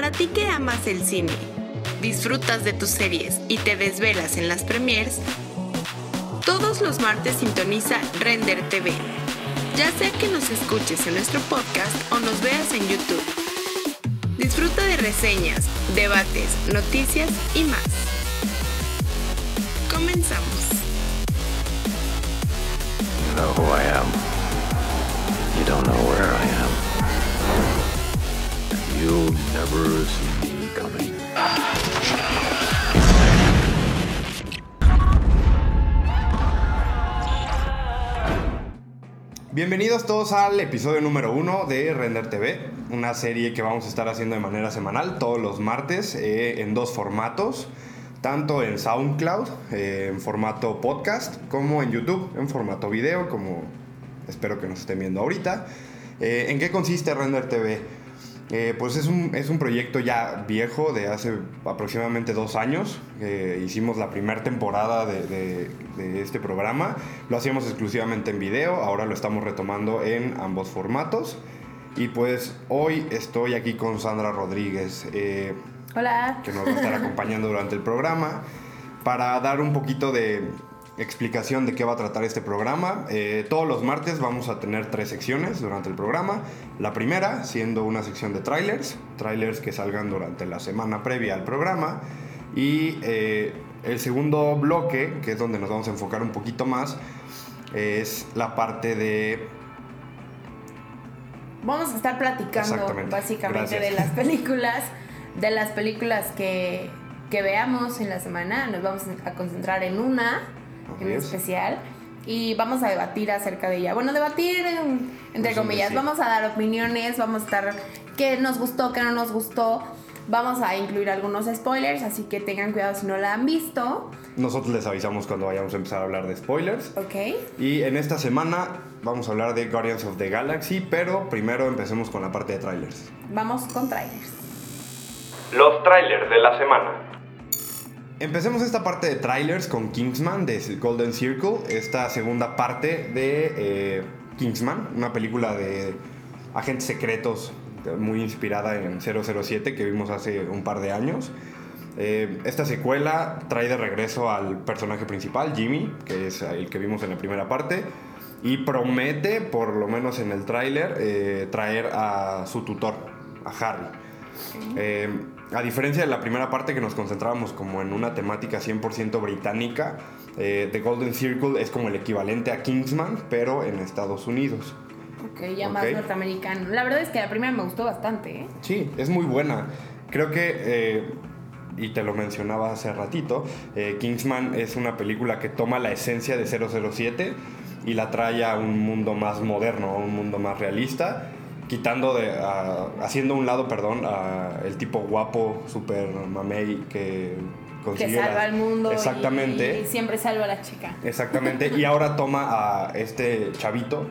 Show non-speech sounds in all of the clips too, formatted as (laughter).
Para ti que amas el cine, disfrutas de tus series y te desvelas en las premiers, todos los martes sintoniza Render TV, ya sea que nos escuches en nuestro podcast o nos veas en YouTube. Disfruta de reseñas, debates, noticias y más. Comenzamos. You know who I am. You don't know where I am. You'll never see me coming. Bienvenidos todos al episodio número uno de Render TV, una serie que vamos a estar haciendo de manera semanal todos los martes eh, en dos formatos, tanto en SoundCloud, eh, en formato podcast, como en YouTube, en formato video, como espero que nos estén viendo ahorita. Eh, ¿En qué consiste Render TV? Eh, pues es un, es un proyecto ya viejo de hace aproximadamente dos años. Eh, hicimos la primera temporada de, de- de este programa. Lo hacíamos exclusivamente en video, ahora lo estamos retomando en ambos formatos. Y pues hoy estoy aquí con Sandra Rodríguez, eh, Hola. que nos va a estar acompañando durante el programa, para dar un poquito de explicación de qué va a tratar este programa. Eh, todos los martes vamos a tener tres secciones durante el programa. La primera siendo una sección de trailers, trailers que salgan durante la semana previa al programa. Y eh, el segundo bloque, que es donde nos vamos a enfocar un poquito más, es la parte de Vamos a estar platicando básicamente Gracias. de las películas, de las películas que, que veamos en la semana. Nos vamos a concentrar en una Así en es. especial y vamos a debatir acerca de ella. Bueno, debatir en- entre Pues, comillas. sí. Vamos a dar opiniones, vamos a estar qué nos gustó, qué no nos gustó. Vamos a incluir algunos spoilers, así que tengan cuidado si no la han visto. Nosotros les avisamos cuando vayamos a empezar a hablar de spoilers. ¿Ok? Y en esta semana vamos a hablar de Guardians of the Galaxy, pero primero empecemos con la parte de trailers. Vamos con trailers. Los trailers de la semana. Empecemos esta parte de trailers con Kingsman de Golden Circle, esta segunda parte de eh, Kingsman, una película de agentes secretos muy inspirada en 007 que vimos hace un par de años. Eh, esta secuela trae de regreso al personaje principal, Jimmy, que es el que vimos en la primera parte, y promete, por lo menos en el tráiler, eh, traer a su tutor, a Harry. A diferencia de la primera parte que nos concentrábamos como en una temática 100% británica, eh, The Golden Circle es como el equivalente a Kingsman, pero en Estados Unidos. Ok, ya más norteamericano. La verdad es que la primera me gustó bastante, ¿eh? Sí, es muy buena. Creo que, eh, y te lo mencionaba hace ratito, eh, Kingsman es una película que toma la esencia de 007 y la trae a un mundo más moderno, a un mundo más realista, quitando de, a- haciendo un lado, perdón, a el tipo guapo, super mamey que que consigue salva las- al mundo y- Exactamente. Y, siempre salva a la chica. Exactamente, y ahora toma a este chavito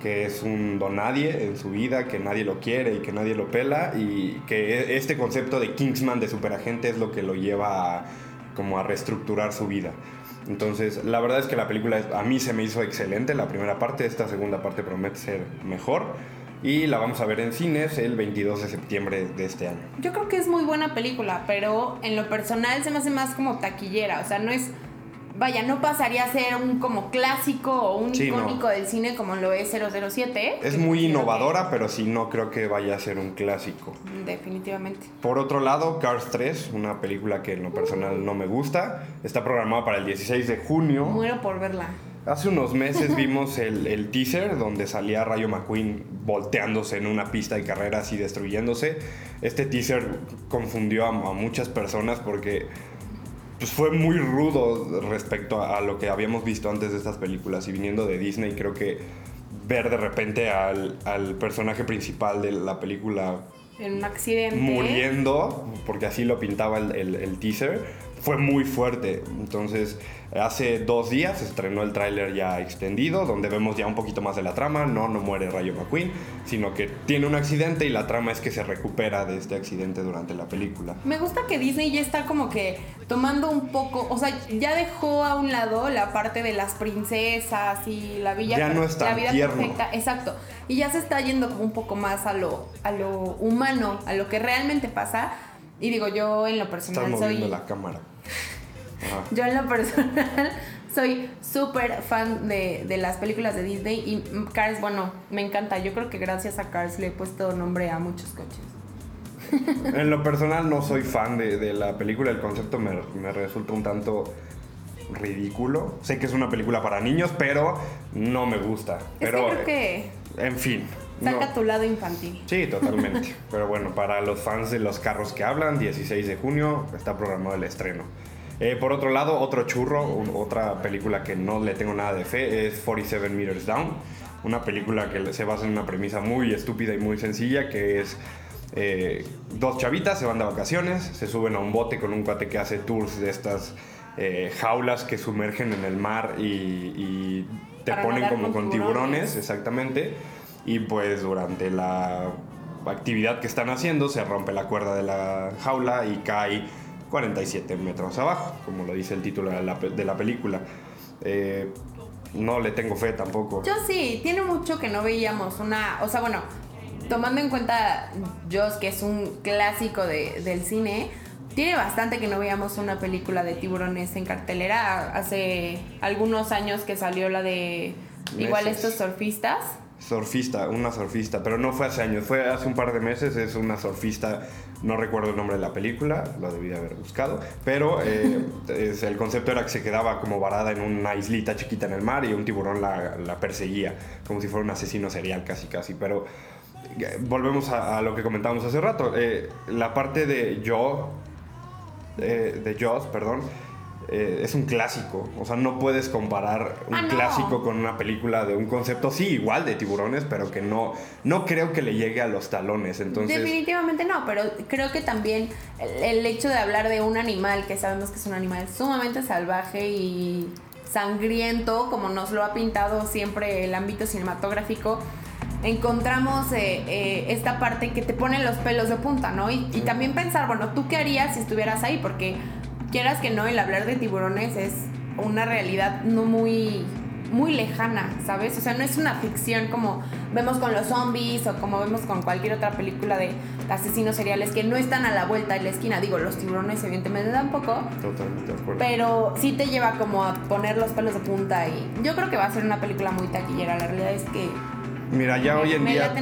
que es un donadie en su vida, que nadie lo quiere y que nadie lo pela, y que e- este concepto de Kingsman, de superagente, es lo que lo lleva a, como a reestructurar su vida. Entonces, la verdad es que la película a mí se me hizo excelente, la primera parte, esta segunda parte promete ser mejor, y la vamos a ver en cines el 22 de septiembre de este año. Yo creo que es muy buena película, pero en lo personal se me hace más como taquillera. O sea, no es. Vaya, no pasaría a ser un como clásico o un Sí, no. icónico del cine como lo es 007. Es muy innovadora, pero sí no creo que vaya a ser un clásico. Definitivamente. Por otro lado, Cars 3, una película que en lo personal no me gusta, está programada para el 16 de junio. Muero por verla. Hace unos meses (laughs) vimos el, el teaser donde salía Rayo McQueen volteándose en una pista de carreras y destruyéndose. Este teaser confundió a, a muchas personas porque pues, fue muy rudo respecto a, a lo que habíamos visto antes de estas películas. Y viniendo de Disney, creo que ver de repente al, al personaje principal de la película En un accidente. muriendo, porque así lo pintaba el, el- el teaser, fue muy fuerte. Entonces, hace dos días se estrenó el tráiler ya extendido, donde vemos ya un poquito más de la trama. No, no muere Rayo McQueen, sino que tiene un accidente y la trama es que se recupera de este accidente durante la película. Me gusta que Disney ya está como que tomando un poco, o sea, ya dejó a un lado la parte de las princesas y la villa Ya no es tan la vida tierno. perfecta, exacto. Y ya se está yendo como un poco más a lo a lo humano, a lo que realmente pasa. Y digo, yo en lo personal soy moviendo la cámara. Ajá. Yo en lo personal (laughs) soy súper fan de, de las películas de Disney y Cars, bueno, me encanta. Yo creo que gracias a Cars le he puesto nombre a muchos coches. (laughs) En lo personal no soy fan de, de la película, el concepto me, me resulta un tanto ridículo. Sé que es una película para niños, pero no me gusta. Pero, es que creo que en fin. Saca no. tu lado infantil. Sí, (laughs) totalmente. Pero bueno, para los fans de los carros que hablan, 16 de junio está programado el estreno. Eh, por otro lado, otro churro, un- otra película que no le tengo nada de fe es 47 Meters Down. Una película que se basa en una premisa muy estúpida y muy sencilla que es eh, dos chavitas se van de vacaciones, se suben a un bote con un cuate que hace tours de estas eh, jaulas que sumergen en el mar y, y te Para ponen como con con tiburones. tiburones, exactamente. Y pues durante la actividad que están haciendo se rompe la cuerda de la jaula y cae 47 metros abajo, como lo dice el título de la, pe- de la película. Eh, no le tengo fe tampoco. Yo sí, tiene mucho que no veíamos una, o sea, bueno, tomando en cuenta Jaws, que es un clásico de- del cine, tiene bastante que no veíamos una película de tiburones en cartelera. Hace algunos años que salió la de igual estos surfistas. Surfista, una surfista, pero no fue hace años, fue hace un par de meses, es una surfista, no recuerdo el nombre de la película, lo debí de haber buscado, pero eh, (laughs) el concepto era que se quedaba como varada en una islita chiquita en el mar y un tiburón la, la perseguía, como si fuera un asesino serial casi casi, pero eh, volvemos a, lo que comentábamos hace rato, eh, la parte de yo, de Jaws, perdón, eh, es un clásico. O sea, no puedes comparar un Ah, no. clásico con una película de un concepto, sí, igual de tiburones, pero que no, no creo que le llegue a los talones. Entonces, Definitivamente no, pero creo que también el, el hecho de hablar de un animal, que sabemos que es un animal sumamente salvaje y sangriento, como nos lo ha pintado siempre el ámbito cinematográfico, encontramos eh, eh, esta parte que te pone los pelos de punta, ¿no? Y, y también pensar, bueno, ¿tú qué harías si estuvieras ahí? Porque quieras que no, el hablar de tiburones es una realidad no muy muy lejana, ¿sabes? O sea, no es una ficción como vemos con los zombies o como vemos con cualquier otra película de asesinos seriales que no están a la vuelta de la esquina. Digo, los tiburones evidentemente tampoco, totalmente de acuerdo. pero sí te lleva como a poner los pelos de punta y yo creo que va a ser una película muy taquillera. La realidad es que Mira, ya hoy en me día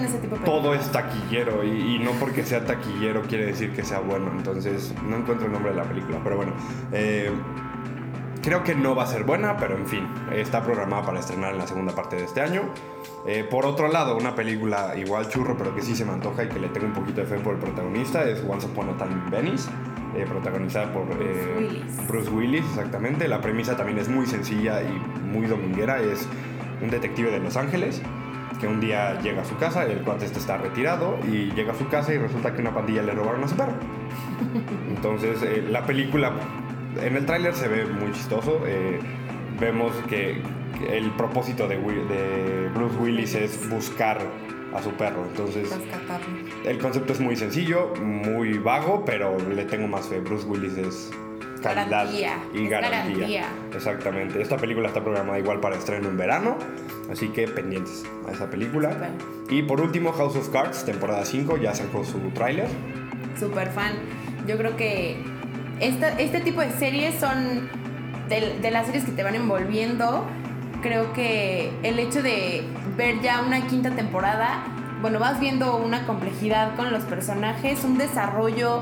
todo es taquillero y, y no porque sea taquillero quiere decir que sea bueno. Entonces, no encuentro el nombre de la película, pero bueno. eh, creo que no va a ser buena, pero en fin, está programada para estrenar en la segunda parte de este año. Eh, por otro lado, una película igual churro, pero que sí se me antoja y que le tengo un poquito de fe por el protagonista es Once Upon a Time in Venice, eh, protagonizada por eh, Willis. Bruce Willis, exactamente. La premisa también es muy sencilla y muy dominguera. Es un detective de Los Ángeles que un día llega a su casa, el cuate este está retirado y llega a su casa y resulta que una pandilla le robaron a su perro. (laughs) Entonces, eh, la película, en el tráiler se ve muy chistoso. eh, vemos que, el propósito de, Bruce Willis es buscar a su perro. Entonces, el concepto es muy sencillo, muy vago, pero le tengo más fe. Bruce Willis es calidad Garantía, y garantía. garantía. Exactamente. Esta película está programada igual para estreno en verano, así que pendientes a esa película. Y por último, House of Cards, temporada 5, ya sacó su tráiler. Super fan. Yo creo que esta- este tipo de series son de, de las series que te van envolviendo. Creo que el hecho de ver ya una quinta temporada, bueno, vas viendo una complejidad con los personajes, un desarrollo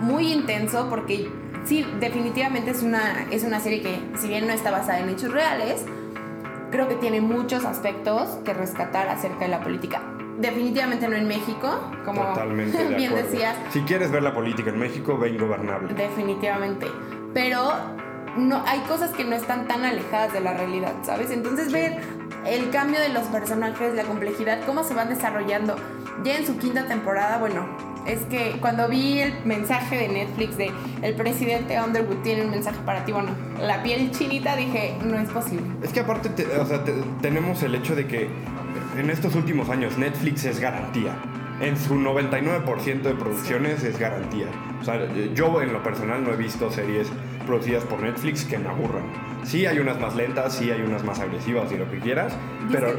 muy intenso, porque sí, definitivamente es una, es una serie que, si bien no está basada en hechos reales, creo que tiene muchos aspectos que rescatar acerca de la política. Definitivamente no en México, como Totalmente (laughs) de bien acuerdo. decías, Si quieres ver la política en México, ve Ingobernable. definitivamente. Pero no, hay cosas que no están tan alejadas de la realidad, ¿sabes? Entonces ver el cambio de los personajes, la complejidad, cómo se van desarrollando. Ya en su quinta temporada, bueno, es que cuando vi el mensaje de Netflix de el presidente Underwood tiene un mensaje para ti, bueno, la piel chinita dije, no es posible. Es que aparte, te- o sea, te- tenemos el hecho de que en estos últimos años Netflix es garantía. En su 99% de producciones es garantía. O sea, yo en lo personal no he visto series producidas por Netflix que me aburran. Sí hay unas más lentas, sí hay unas más agresivas y lo que quieras, pero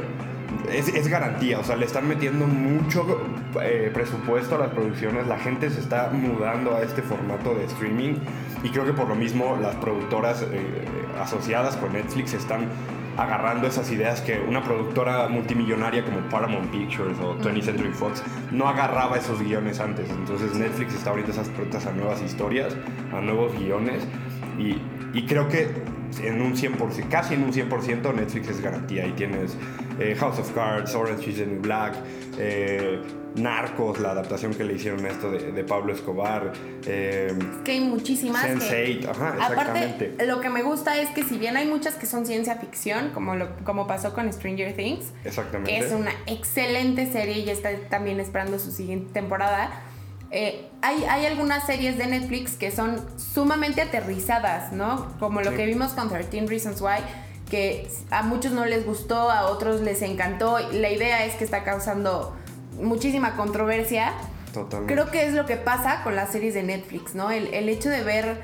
es, es garantía. O sea, le están metiendo mucho eh, presupuesto a las producciones. La gente se está mudando a este formato de streaming y creo que por lo mismo las productoras eh, asociadas con Netflix están agarrando esas ideas que una productora multimillonaria como Paramount Pictures o 20th Century Fox no agarraba esos guiones antes. Entonces Netflix está abriendo esas puertas a nuevas historias, a nuevos guiones y, y creo que en un 100%, casi en un 100% Netflix es garantía. Y tienes eh, House of Cards, Orange is the New Black, eh, Narcos, la adaptación que le hicieron a esto de, de Pablo Escobar. eh, que hay muchísimas que- Sense8, ajá, exactamente. Aparte, lo que me gusta es que si bien hay muchas que son ciencia ficción, como, lo, como pasó con Stranger Things, Exactamente. que es una excelente serie y está también esperando su siguiente temporada, eh, hay, hay algunas series de Netflix que son sumamente aterrizadas, ¿no? Como lo Sí. que vimos con 13 Reasons Why, que a muchos no les gustó, a otros les encantó. La idea es que está causando muchísima controversia. Totalmente. Creo que es lo que pasa con las series de Netflix, ¿no? El, el hecho de ver,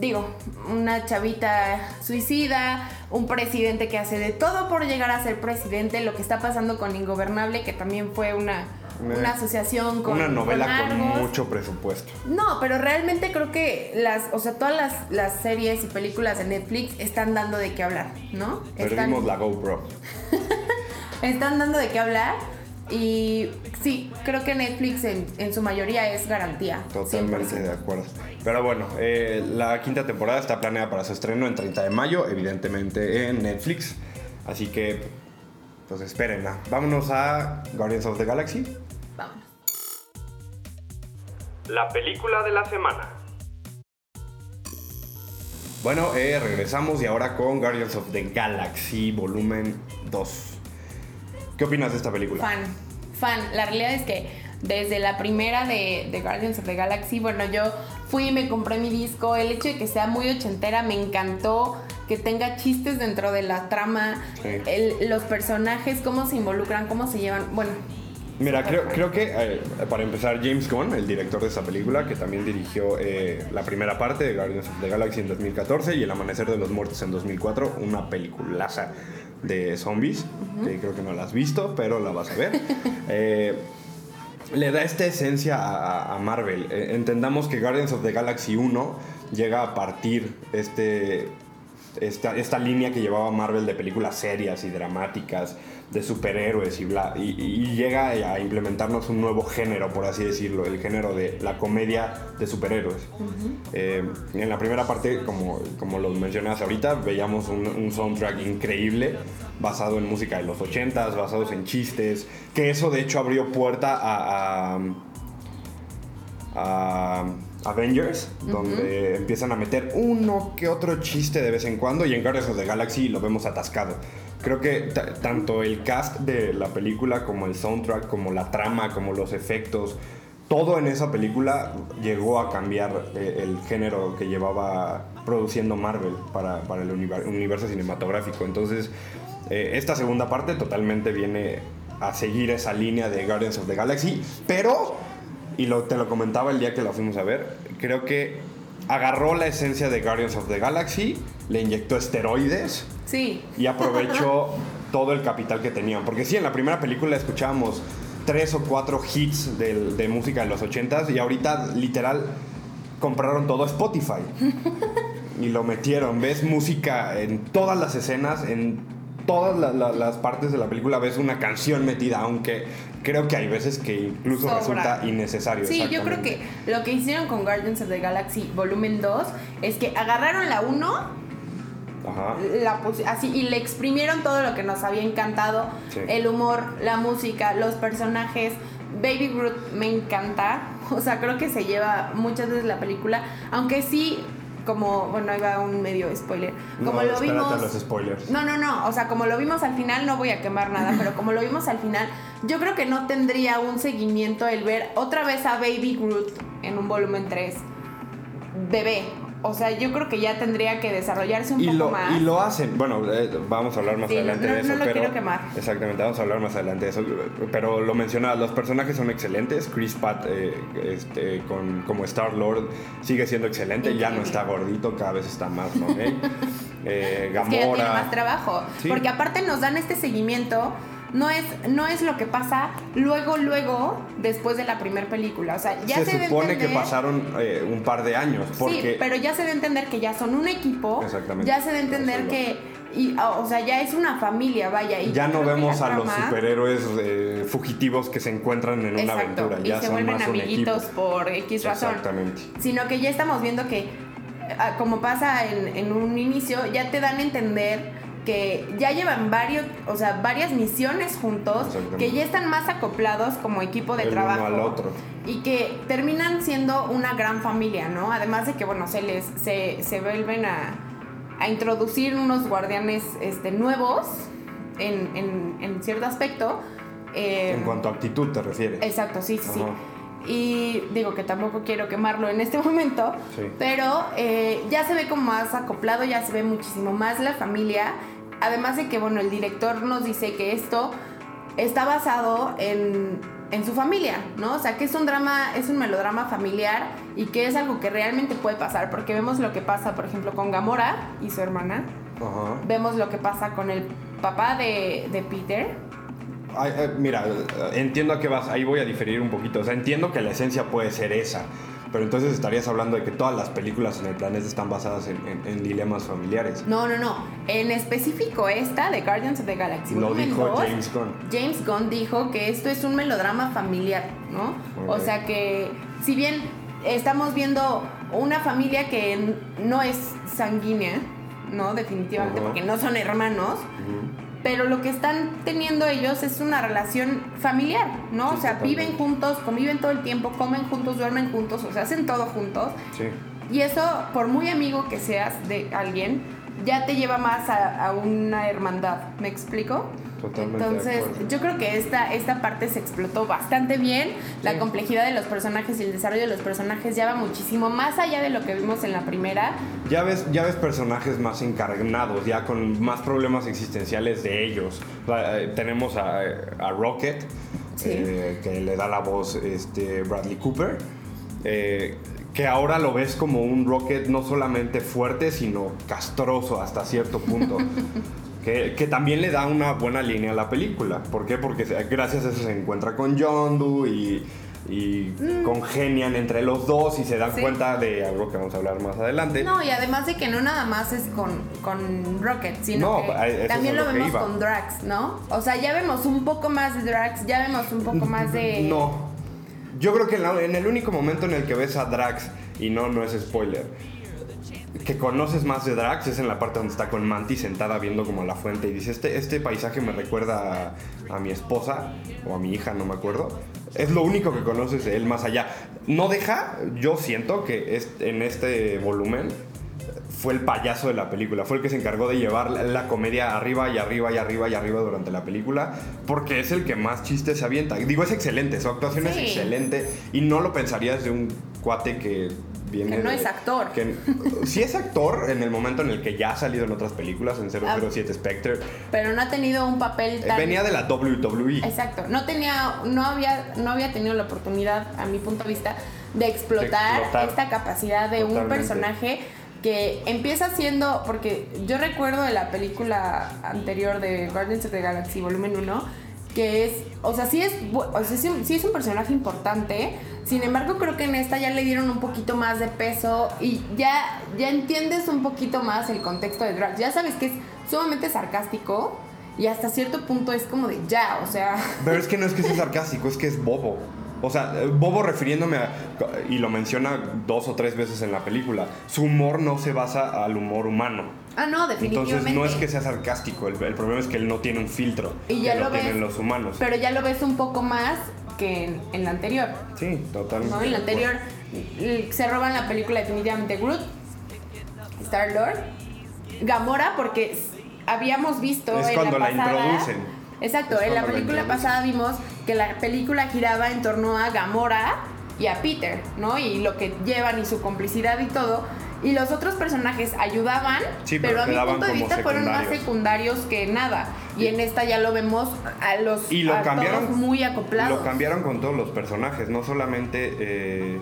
digo, una chavita suicida, un presidente que hace de todo por llegar a ser presidente, lo que está pasando con Ingobernable, que también fue una, Una- una asociación con... Una novela con, mucho presupuesto. No, pero realmente creo que las, o sea, todas las, las series y películas de Netflix están dando de qué hablar, ¿no? Están- Perdimos la GoPro. (laughs) están dando de qué hablar. Y sí, creo que Netflix en, en su mayoría es garantía. Totalmente 100%. de acuerdo. Pero bueno, eh, la quinta temporada está planeada para su estreno en 30 de mayo, evidentemente en Netflix. Así que, pues espérenla. Vámonos a Guardians of the Galaxy. Vámonos. La película de la semana. Bueno, eh, regresamos y ahora con Guardians of the Galaxy Volumen 2. ¿Qué opinas de esta película? Fan, fan. La realidad es que desde la primera de, de Guardians of the Galaxy, bueno, yo fui y me compré mi disco. El hecho de que sea muy ochentera me encantó. Que tenga chistes dentro de la trama, Sí. el- los personajes, cómo se involucran, cómo se llevan. Bueno, Mira, creo, creo que eh, para empezar, James Gunn, el director de esta película, que también dirigió eh, la primera parte de Guardians of the Galaxy en 2014 y El Amanecer de los Muertos en 2004, una peliculaza de zombies, que creo que no la has visto, pero la vas a ver. (laughs) Eh, le da esta esencia a, a- a Marvel. Eh, entendamos que Guardians of the Galaxy 1 llega a partir este, esta, esta línea que llevaba Marvel de películas serias y dramáticas, de superhéroes y bla, y, y llega a implementarnos un nuevo género, por así decirlo, el género de la comedia de superhéroes. Eh, en la primera parte, como, como lo mencionas ahorita, veíamos un, un soundtrack increíble, basado en música de los 80s, basados en chistes, que eso de hecho abrió puerta a- a a Avengers, donde empiezan a meter uno que otro chiste de vez en cuando y en Guardians of the Galaxy lo vemos atascado. Creo que ta- tanto el cast de la película como el soundtrack, como la trama, como los efectos, todo en esa película llegó a cambiar eh, el género que llevaba produciendo Marvel para, para el univer- universo cinematográfico. Entonces, eh, esta segunda parte totalmente viene a seguir esa línea de Guardians of the Galaxy, pero y lo, te lo comentaba el día que la fuimos a ver, creo que agarró la esencia de Guardians of the Galaxy, le inyectó esteroides sí. y aprovechó (laughs) todo el capital que tenían. Porque sí, en la primera película escuchábamos tres o cuatro hits de, música de los 80s y ahorita literal compraron todo Spotify. (laughs) y lo metieron. Ves música en todas las escenas, en todas la- la- las partes de la película ves una canción metida, aunque creo que hay veces que incluso Sobra. resulta innecesario. Sí, yo creo que lo que hicieron con Guardians of the Galaxy Volumen 2 es que agarraron la 1 Ajá. la así y le exprimieron todo lo que nos había encantado Sí. el humor la música los personajes Baby Groot me encanta (laughs) o sea creo que se lleva muchas veces la película aunque sí como, bueno, ahí va un medio spoiler. Como No, lo vimos. a los spoilers. No, no, no. O sea, como lo vimos al final, no voy a quemar nada, pero como lo vimos al final, yo creo que no tendría un seguimiento el ver otra vez a Baby Groot en un volumen 3. Bebé. O sea, yo creo que ya tendría que desarrollarse un Y poco lo, más. y lo hacen. Bueno, eh, vamos a hablar más Sí, adelante no- de eso. no lo pero, quiero quemar. Exactamente, vamos a hablar más adelante de eso. Pero lo mencionaba, los personajes son excelentes. Chris Pratt eh, este, con, como Star Lord sigue siendo excelente. Ya no está gordito, cada vez está más, ¿no? (laughs) Eh, Es que ya tiene Gamora. más trabajo. Sí. Porque aparte nos dan este seguimiento. No es, no es lo que pasa luego, luego, después de la primera película. O sea, ya se, se supone que pasaron eh, un par de años. Porque Sí, pero ya se de entender que ya son un equipo. Exactamente. Ya se de entender que. Y, ah, o sea, ya es una familia, vaya. Y ya no vemos a los superhéroes eh, fugitivos que se encuentran en una aventura. y Ya se son vuelven más un amiguitos equipo. por X razón. Exactamente. Sino que ya estamos viendo que, ah, como pasa en, en un inicio, ya te dan a entender que ya llevan varios, o sea, varias misiones juntos, que ya están más acoplados como equipo de El uno trabajo. al otro. Y que terminan siendo una gran familia, ¿no? Además de que, bueno, se les, se, se vuelven a, a introducir unos guardianes este, nuevos en, en, en cierto aspecto. eh, En cuanto a actitud te refieres. Exacto, sí, sí, sí. Ajá. Y digo que tampoco quiero quemarlo en este (laughs) momento, Sí. pero eh, ya se ve como más acoplado, ya se ve muchísimo más la familia. Además de que, bueno, el director nos dice que esto está basado en, en su familia, ¿no? O sea, que es un drama, es un melodrama familiar y que es algo que realmente puede pasar, porque vemos lo que pasa, por ejemplo, con Gamora y su hermana, Ajá. vemos lo que pasa con el papá de, de Peter, Ay, eh, mira, eh, entiendo a qué vas, ahí voy a diferir un poquito. O sea, entiendo que la esencia puede ser esa, pero entonces estarías hablando de que todas las películas en el planeta están basadas en, en- en dilemas familiares. No, no, no. En específico esta de Guardians of the Galaxy. Lo volumen dijo James Gunn. James Gunn dijo que esto es un melodrama familiar, ¿no? O sea que si bien estamos viendo una familia que no es sanguínea, ¿no? Definitivamente, porque no son hermanos. Pero lo que están teniendo ellos es una relación familiar, ¿no? Sí, o sea, viven juntos, conviven todo el tiempo, comen juntos, duermen juntos, o sea, hacen todo juntos. Sí. Y eso, por muy amigo que seas de alguien, ya te lleva más a, a una hermandad. ¿Me explico? Totalmente Entonces, yo creo que esta, esta parte se explotó bastante bien. La Sí. complejidad de los personajes y el desarrollo de los personajes ya va muchísimo más allá de lo que vimos en la primera. Ya ves, ya ves personajes más encarnados, ya con más problemas existenciales de ellos. Eh, tenemos a, a Rocket, Sí. eh, que le da la voz este, Bradley Cooper, eh, que ahora lo ves como un Rocket no solamente fuerte, sino castroso hasta cierto punto. (laughs) Que, que también le da una buena línea a la película. ¿Por qué? Porque gracias a eso se encuentra con Yondu y, y congenian entre los dos y se dan Mm. Sí. cuenta de algo que vamos a hablar más adelante. No, y además de que no nada más es con, con Rocket, sino No, que también lo lo que vemos iba. con Drax, ¿no? O sea, ya vemos un poco más de Drax, ya vemos un poco más de... No. Yo creo que en, la- en el único momento en el que ves a Drax, y no, no es spoiler, que conoces más de Drax es en la parte donde está con Mantis sentada viendo como la fuente y dice, este, este paisaje me recuerda a, a mi esposa o a mi hija, no me acuerdo. Es lo único que conoces de él más allá. No deja, yo siento que es- en este volumen fue el payaso de la película, fue el que se encargó de llevar la, la comedia arriba y arriba y arriba y arriba durante la película, porque es el que más chistes se avienta. Digo, es excelente, su actuación es excelente y no lo pensarías de un cuate que viene Que no de- es actor. Que, sí es actor en el momento en el que ya ha salido en otras películas, en Ah. 007 Spectre. Pero no ha tenido un papel Eh, tan... Venía de la WWE. Exacto, no tenía, no había, no había tenido la oportunidad, a mi punto de vista, de explotar, De explotar. esta capacidad de un personaje que empieza siendo, porque yo recuerdo de la película anterior de Guardians of the Galaxy Volumen 1, que es, o sea, sí es, o sea, sí, sí es un personaje importante, sin embargo creo que en esta ya le dieron un poquito más de peso y ya, ya entiendes un poquito más el contexto de Drax, ya sabes que es sumamente sarcástico y hasta cierto punto es como de ya, o sea, Pero es que no es que sea (laughs) sarcástico, es que es bobo. O sea, eh, bobo refiriéndome a, y lo menciona dos o tres veces en la película, su humor no se basa al humor humano. Ah no, definitivamente. Entonces no es que sea sarcástico, el, el problema es que él no tiene un filtro y ya que lo lo ves, tienen los humanos. pero ya lo ves un poco más que en, en la anterior. Sí, totalmente. ¿no? En la anterior se roban la película definitivamente Groot. Star-Lord. Gamora, porque habíamos visto Es en cuando la pasada- introducen. Exacto, en la la película pasada vimos que la película giraba en torno a Gamora y a Peter, ¿no? Y lo que llevan y su complicidad y todo. Y los otros personajes ayudaban, Sí, pero, pero a mi punto de vista fueron más secundarios. que nada. Y en esta ya lo vemos a los Y lo a cambiaron. todos muy acoplados. Lo cambiaron con todos los personajes, no solamente. eh,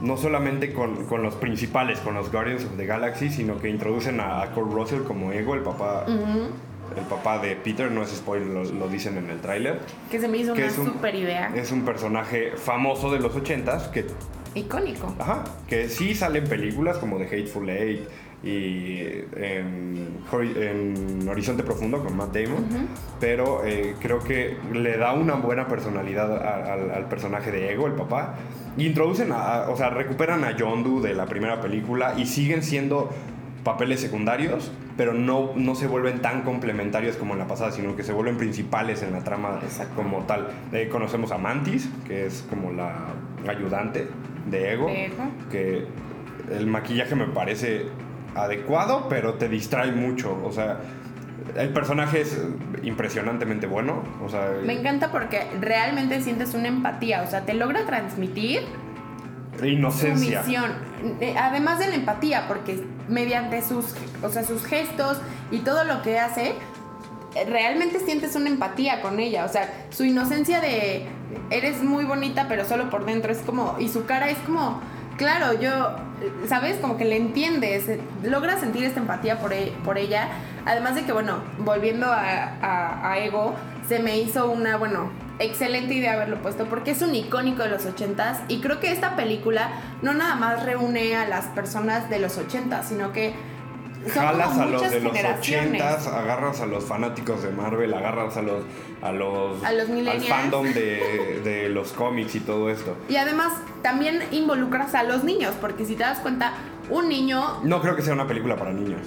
no solamente con, con los principales, con los Guardians of the Galaxy, sino que introducen a, a Kurt Russell como Ego, el papá, el papá de Peter, no es spoiler, lo, lo dicen en el tráiler. Que se me hizo una un- super idea. Es un personaje famoso de los 80s que Icónico. Ajá, que sí salen películas como The Hateful Eight y en, en Horizonte Profundo con Matt Damon, pero eh, creo que le da una buena personalidad a- al, al personaje de Ego, el papá, y introducen, a- o sea, recuperan a Yondu de la primera película y siguen siendo papeles secundarios, pero no, no se vuelven tan complementarios como en la pasada, sino que se vuelven principales en la trama Exacto. como tal. Eh, conocemos a Mantis, que es como la ayudante de Ego, De Ego. que el maquillaje me parece adecuado, pero te distrae mucho, o sea, el personaje es impresionantemente bueno, o sea, Me encanta porque realmente sientes una empatía, o sea, te logra transmitir inocencia. misión. Eh, Además de la empatía, porque mediante sus, o sea, sus gestos y todo lo que hace, realmente sientes una empatía con ella. O sea, su inocencia de eres muy bonita, pero solo por dentro es como. Y su cara es como. Claro, yo, ¿sabes? Como que le entiendes, logras sentir esta empatía por, e- por ella. Además de que, bueno, volviendo a, Ego, se me hizo una, bueno, excelente idea haberlo puesto porque es un icónico de los ochentas y creo que esta película no nada más reúne a las personas de los ochentas, sino que Jalas a los de los generaciones. 80s, agarras a los fanáticos de Marvel, agarras a los a los, A los al fandom de, de los cómics y todo esto. Y además también involucras a los niños, porque si te das cuenta, un niño, No creo que sea una película para niños.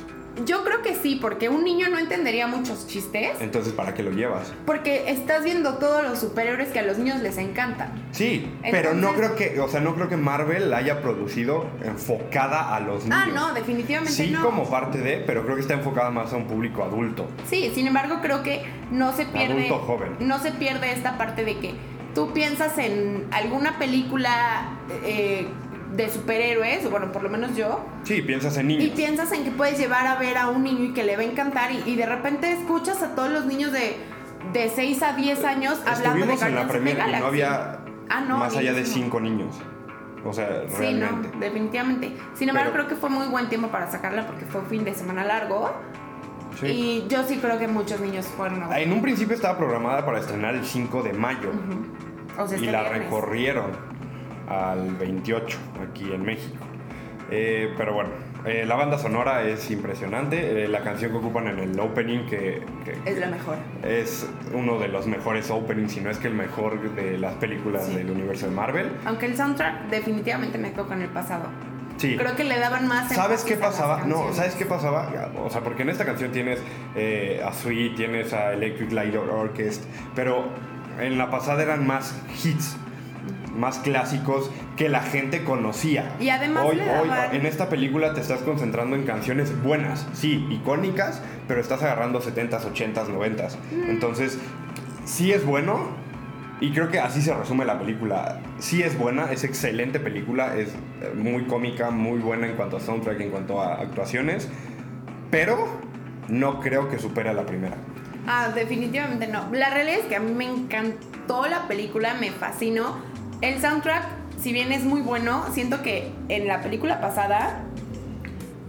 Yo creo que sí, porque un niño no entendería muchos chistes, Entonces, ¿para qué lo llevas? porque estás viendo todos los superhéroes que a los niños les encantan. Sí, pero no creo que, o sea, no creo que Marvel la haya producido enfocada a los niños. Ah, no, definitivamente Sí, no. como parte de, pero creo que está enfocada más a un público adulto. Sí, sin embargo creo que no se pierde Adulto joven. no se pierde esta parte de que tú piensas en alguna película eh, de superhéroes, o bueno, por lo menos yo, Sí, piensas en y niños. piensas en que puedes llevar a ver a un niño y que le va a encantar y, y de repente escuchas a todos los niños de, de 6 a 10 años hablando de Estuvimos en la Guardians premier y no había Ah, no, más allá de niñísimo. cinco niños. O sea, Sí, realmente. no, definitivamente. Sin embargo, Pero- creo que fue muy buen tiempo para sacarla porque fue un fin de semana largo. Sí. Y yo sí creo que muchos niños fueron a En un principio estaba programada para estrenar el 5 de mayo O sea, y este la viernes. recorrieron al 28 aquí en México. Eh, pero bueno, eh, la banda sonora es impresionante. eh, la canción que ocupan en el opening, que, que Es la mejor. es uno de los mejores openings, si no es que el mejor de las películas Sí. del universo de Marvel. Aunque el soundtrack definitivamente me quedó con el pasado. Sí. Creo que le daban más. ¿Sabes qué pasaba? No. ¿sabes qué pasaba? O sea, porque en esta canción tienes a Sweet, tienes a Electric Light Orchestra, pero en la pasada eran más hits, más clásicos que la gente conocía. Y además hoy, hoy, en esta película te estás concentrando en canciones buenas, sí, icónicas, pero estás agarrando 70s, 80s, 90s. Mm. Entonces, sí es bueno, y creo que así se resume la película. Sí es buena, es excelente película, es eh, muy cómica, muy buena en cuanto a soundtrack, en cuanto a actuaciones, pero no creo que supere a la primera. Ah, definitivamente no. La realidad es que a mí me encantó la película, me fascinó. El soundtrack, si bien es muy bueno, siento que en la película pasada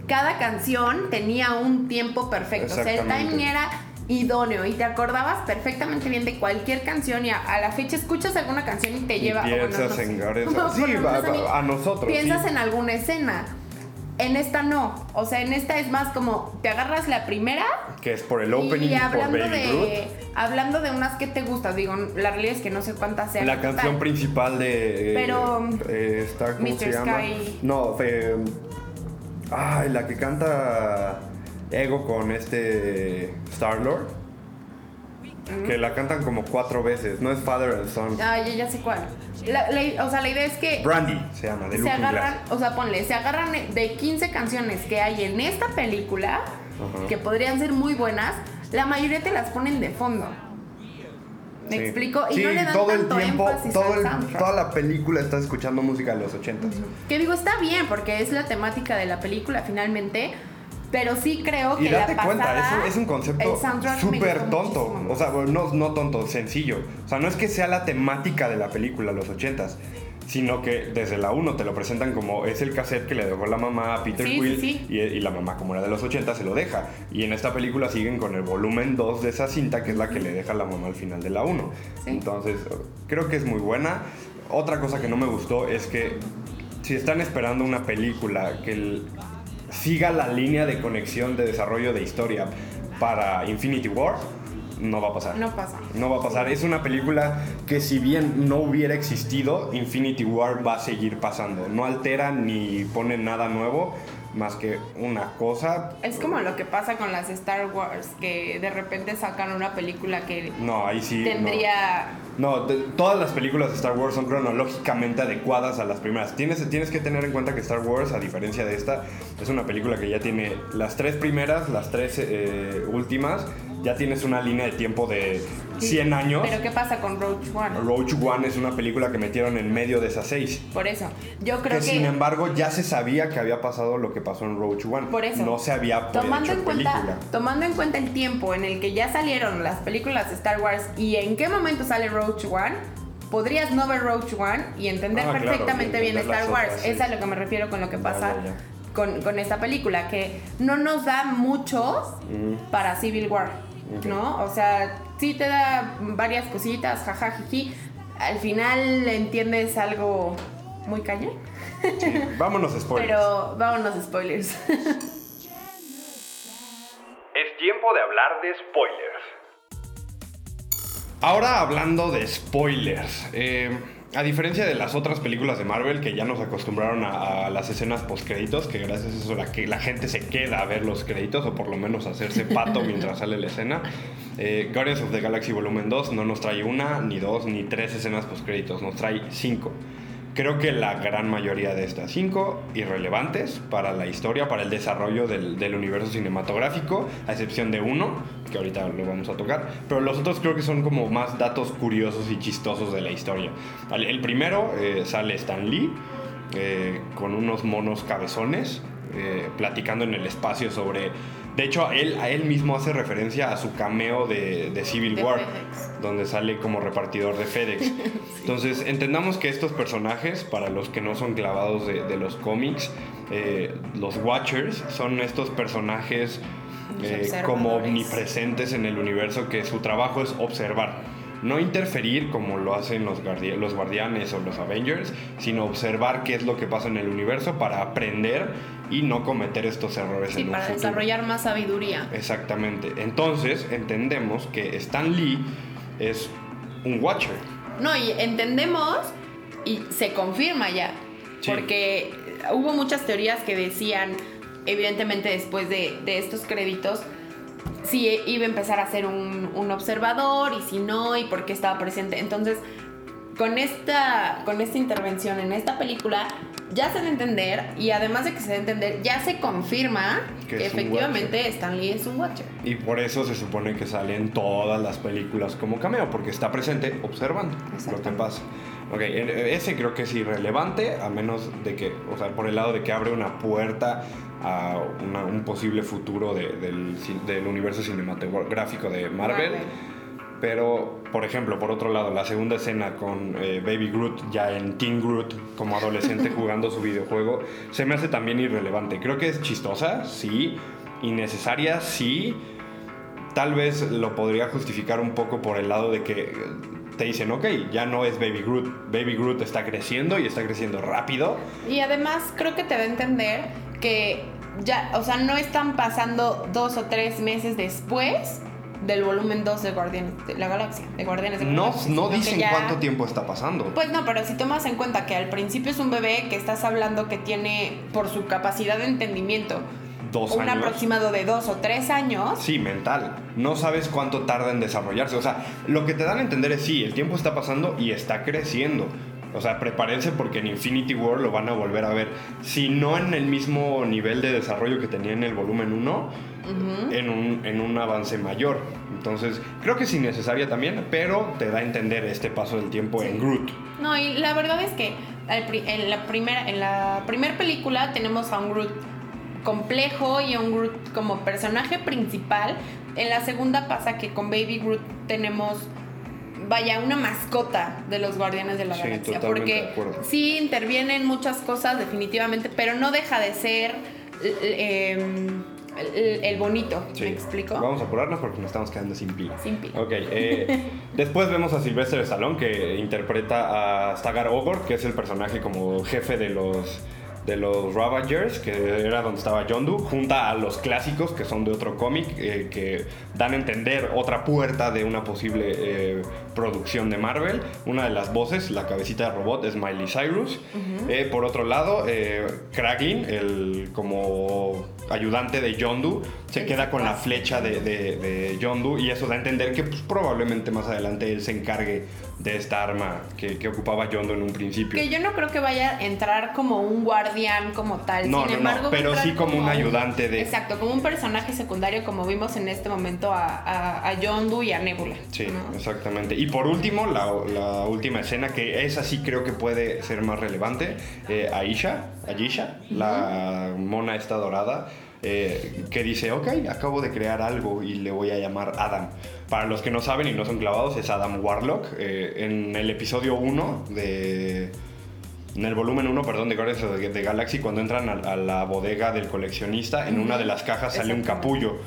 cada canción tenía un tiempo perfecto. O sea, el timing era idóneo y te acordabas perfectamente bien de cualquier canción y a, a la fecha escuchas alguna canción y te Y lleva o bueno, piensas no sé. en Guardians (laughs) No, sí, va- mí, va- a nosotros, Piensas sí. en alguna escena. En esta no. O sea, en esta es más como te agarras la primera Que es por el opening, y por hablando Baby de, hablando de unas que te gustan, digo, la realidad es que no sé cuántas sean. La canción principal de... eh, Pero, eh, está, ¿Cómo Mr. se llama? Sky. No, eh, ay, la que canta Ego con este Star-Lord. Que la cantan como cuatro veces. No es Father and Son. Ah, ya, ya sé cuál. La- la- o sea, la idea es que Brandy se llama, de se agarran, o sea, ponle, se agarran de 15 canciones que hay en esta película, que podrían ser muy buenas, la mayoría te las ponen de fondo. ¿Me Sí. explico? Y Sí, no le dan todo el tanto tiempo, énfasis todo el- toda la película estás escuchando música de los ochentas. Que digo, está bien, porque es la temática de la película finalmente, pero sí creo que Y date la cuenta, pasada, es un, es un concepto súper tonto. muchísimo. O sea, no, no tonto, sencillo. O sea, no es que sea la temática de la película, los ochentas, sino que desde la 1 te lo presentan como es el cassette que le dejó la mamá a Peter Sí, Quill sí, sí. Y, y la mamá, como era de los 80, se lo deja. Y en esta película siguen con el volumen 2 de esa cinta, que es la que le deja la mamá al final de la 1. Sí. Entonces, creo que es muy buena. Otra cosa que no me gustó es que si están esperando una película que el- siga la línea de conexión de desarrollo de historia para Infinity War, no va a pasar. No pasa. No va a pasar. Es una película que si bien no hubiera existido, Infinity War va a seguir pasando. No altera ni pone nada nuevo más que una cosa. Es como lo que pasa con las Star Wars, que de repente sacan una película que No, ahí sí. tendría... No, de- todas las películas de Star Wars son cronológicamente adecuadas a las primeras. Tienes, tienes que tener en cuenta que Star Wars, a diferencia de esta, es una película que ya tiene las tres primeras, las tres eh, últimas. Ya tienes una línea de tiempo de 100 años. Pero ¿qué pasa con Roach One? Roach One es una película que metieron en medio de esas seis. Por eso, yo creo que, que... sin embargo ya se sabía que había pasado lo que pasó en Roach One. Por eso. No se había tomando hecho en cuenta película. tomando en cuenta el tiempo en el que ya salieron las películas de Star Wars y en qué momento sale Roach One podrías no ver Roach One y entender Ah, claro, perfectamente y bien Star Wars otras, sí. es a lo que me refiero con lo que pasa ya, ya. Con, con esta película que no nos da mucho para Civil War No o sea sí te da varias cositas jajajiji al final entiendes algo muy cañón Sí, Vámonos spoilers. pero vámonos spoilers Es tiempo de hablar de spoilers. Ahora hablando de spoilers. eh, a diferencia de las otras películas de Marvel que ya nos acostumbraron a, a las escenas post créditos, que gracias a eso la, que la gente se queda a ver los créditos o por lo menos hacerse pato (laughs) mientras sale la escena. eh, Guardians of the Galaxy Volumen 2 no nos trae una, ni dos, ni tres escenas post créditos, nos trae cinco. Creo que la gran mayoría de estas cinco irrelevantes para la historia, para el desarrollo del, universo cinematográfico, a excepción de uno, que ahorita lo vamos a tocar, pero los otros creo que son como más datos curiosos y chistosos de la historia. El, el primero eh, sale Stan Lee eh, con unos monos cabezones eh, platicando en el espacio sobre... De hecho, a él, a él mismo hace referencia a su cameo de, de Civil De War FedEx. donde sale como repartidor de FedEx. (laughs) Entonces, entendamos que estos personajes, para los que no son clavados de, de los cómics, eh, los Watchers son estos personajes eh, como omnipresentes en el universo que su trabajo es observar. No interferir como lo hacen los, los guardianes o los Avengers, sino observar qué es lo que pasa en el universo para aprender y no cometer estos errores Sí, en un para futuro. desarrollar más sabiduría. Exactamente. Entonces entendemos que Stan Lee es un Watcher. No, y entendemos y se confirma ya. Sí. Porque hubo muchas teorías que decían, evidentemente después de, de estos créditos, si iba a empezar a ser un, un observador y si no, y por qué estaba presente. Entonces, con esta, con esta intervención en esta película, ya se da a entender, y además de que se da a entender, ya se confirma Que que, es un efectivamente Stan Lee es un Watcher. Y por eso se supone que sale en todas las películas como cameo, porque está presente observando lo que pasa. Ok, e- ese creo que es irrelevante, a menos de que, o sea, por el lado de que abre una puerta a una- un posible futuro de- del, universo cinematográfico de Marvel. Marvel. Pero, por ejemplo, por otro lado, la segunda escena con eh, Baby Groot, ya en Teen Groot, como adolescente (laughs) jugando su videojuego, se me hace también irrelevante. Creo que es chistosa, sí. Innecesaria, sí. Tal vez lo podría justificar un poco por el lado de que te dicen, ok, ya no es Baby Groot. Baby Groot está creciendo y está creciendo rápido. Y además creo que te da a entender que ya, o sea, no están pasando dos o tres meses después del volumen 2 de Guardianes de la Galaxia, de Guardianes de No, Galaxia, no dicen ya- cuánto tiempo está pasando. Pues no, pero si tomas en cuenta que al principio es un bebé que estás hablando que tiene, por su capacidad de entendimiento, dos un años. aproximado de dos o tres años. Sí, mental. No sabes cuánto tarda en desarrollarse. O sea, lo que te dan a entender es sí, el tiempo está pasando y está creciendo. O sea, prepárense porque en Infinity War lo van a volver a ver. Si no en el mismo nivel de desarrollo que tenía en el volumen 1, en, un, en un avance mayor. Entonces, creo que es innecesaria también, pero te da a entender este paso del tiempo en Groot. No, y la verdad es que en la primera en la primera película tenemos a un Groot complejo y a un Groot como personaje principal. En la segunda pasa que con Baby Groot tenemos vaya una mascota de los Guardianes de la Sí, Galaxia porque sí interviene en muchas cosas definitivamente, pero no deja de ser l- l- em, el, el bonito, Sí. ¿me explico? Vamos a apurarnos porque nos estamos quedando sin pila. Sin pila. Ok, eh, (laughs) después vemos a Sylvester Stallone que interpreta a Stagar Ogor, que es el personaje como jefe de los de los Ravagers, que era donde estaba Yondu, junta a los clásicos que son de otro cómic, eh, que dan a entender otra puerta de una posible eh, producción de Marvel. Una de las voces, la cabecita de robot, es Miley Cyrus. Eh, por otro lado, eh, Kraglin, el como ayudante de Yondu, se queda con la flecha de, de, de Yondu y eso da a entender que pues, probablemente más adelante él se encargue de esta arma que, que ocupaba Yondu en un principio. Que yo no creo que vaya a entrar como un guardián como tal. No, Sin no, no, embargo, pero sí como un ayudante de- Exacto, como un personaje secundario como vimos en este momento a, a, a Yondu y a Nebula. Sí, ¿no? exactamente. Y por último, la, la última escena, que esa sí creo que puede ser más relevante, eh, Aisha, Ayisha, la mona esta dorada, eh, que dice, ok, acabo de crear algo y le voy a llamar Adam. Para los que no saben y no son clavados, es Adam Warlock. Eh, en el episodio 1 de... En el volumen 1, perdón, de Guardians of the, Galaxy, cuando entran a, a la bodega del coleccionista, en una de las cajas sale un capullo.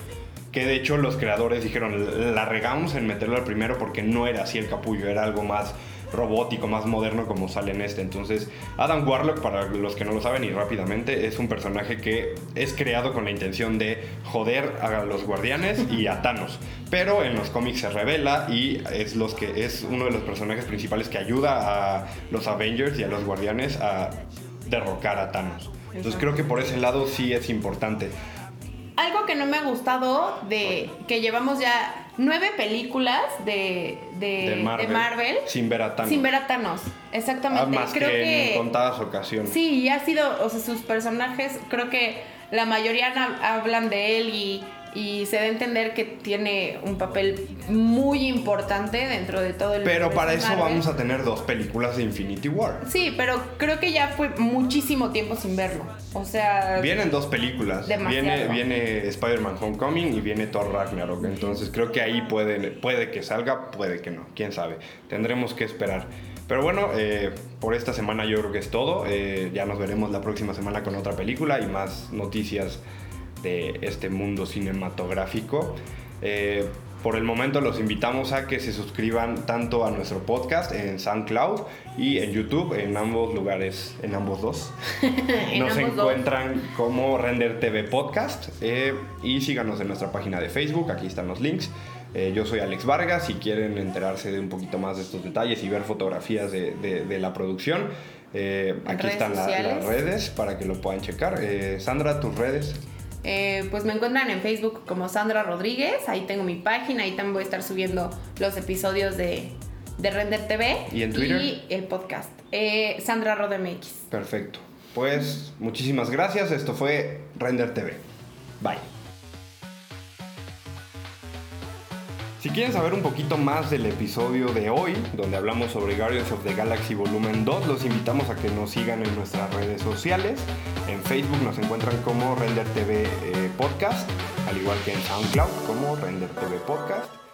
Que de hecho los creadores dijeron, la regamos en meterlo al primero porque no era así el capullo, era algo más robótico, más moderno como sale en este. Entonces, Adam Warlock, para los que no lo saben y rápidamente, es un personaje que es creado con la intención de joder a los guardianes y a Thanos. Pero en los cómics se revela y es, los que, es uno de los personajes principales que ayuda a los Avengers y a los guardianes a derrocar a Thanos. Entonces creo que por ese lado sí es importante. Algo que no me ha gustado de que llevamos ya nueve películas de, de, de Marvel, de Marvel sin ver a Thanos. sin ver a Thanos. Exactamente. Ah, más creo que, que, en contadas ocasiones. Sí, y ha sido, o sea, sus personajes, creo que la mayoría hab- hablan de él y, y se da a entender que tiene un papel muy importante dentro de todo el Pero para eso Marvel. vamos a tener dos películas de Infinity War. Sí, pero creo que ya fue muchísimo tiempo sin verlo. O sea, Vienen dos películas. Demasiado. Viene, viene Spider-Man Homecoming y viene Thor Ragnarok. Entonces creo que ahí puede, puede que salga, puede que no. Quién sabe. Tendremos que esperar. Pero bueno, eh, por esta semana yo creo que es todo. Eh, ya nos veremos la próxima semana con otra película y más noticias este mundo cinematográfico. Eh, por el momento los invitamos a que se suscriban tanto a nuestro podcast en SoundCloud y en YouTube, en ambos lugares, en ambos dos. (laughs) En Nos ambos dos. encuentran como Render TV Podcast eh, y síganos en nuestra página de Facebook, aquí están los links. Eh, yo soy Alex Vargas, si quieren enterarse de un poquito más de estos detalles y ver fotografías de, de- de la producción, eh, aquí Redes están la- las redes para que lo puedan checar. Sandra, tus redes. Eh, pues me encuentran en Facebook como Sandra Rodríguez, ahí tengo mi página, ahí también voy a estar subiendo los episodios de, de Render TV. ¿Y en Twitter? Y el podcast. Eh, Sandra RodMX. Perfecto. Pues muchísimas gracias, esto fue Render TV. Bye. Si quieren saber un poquito más del episodio de hoy, donde hablamos sobre Guardians of the Galaxy Volumen 2, los invitamos a que nos sigan en nuestras redes sociales. En Facebook nos encuentran como Render TV eh, Podcast, al igual que en SoundCloud como Render TV Podcast.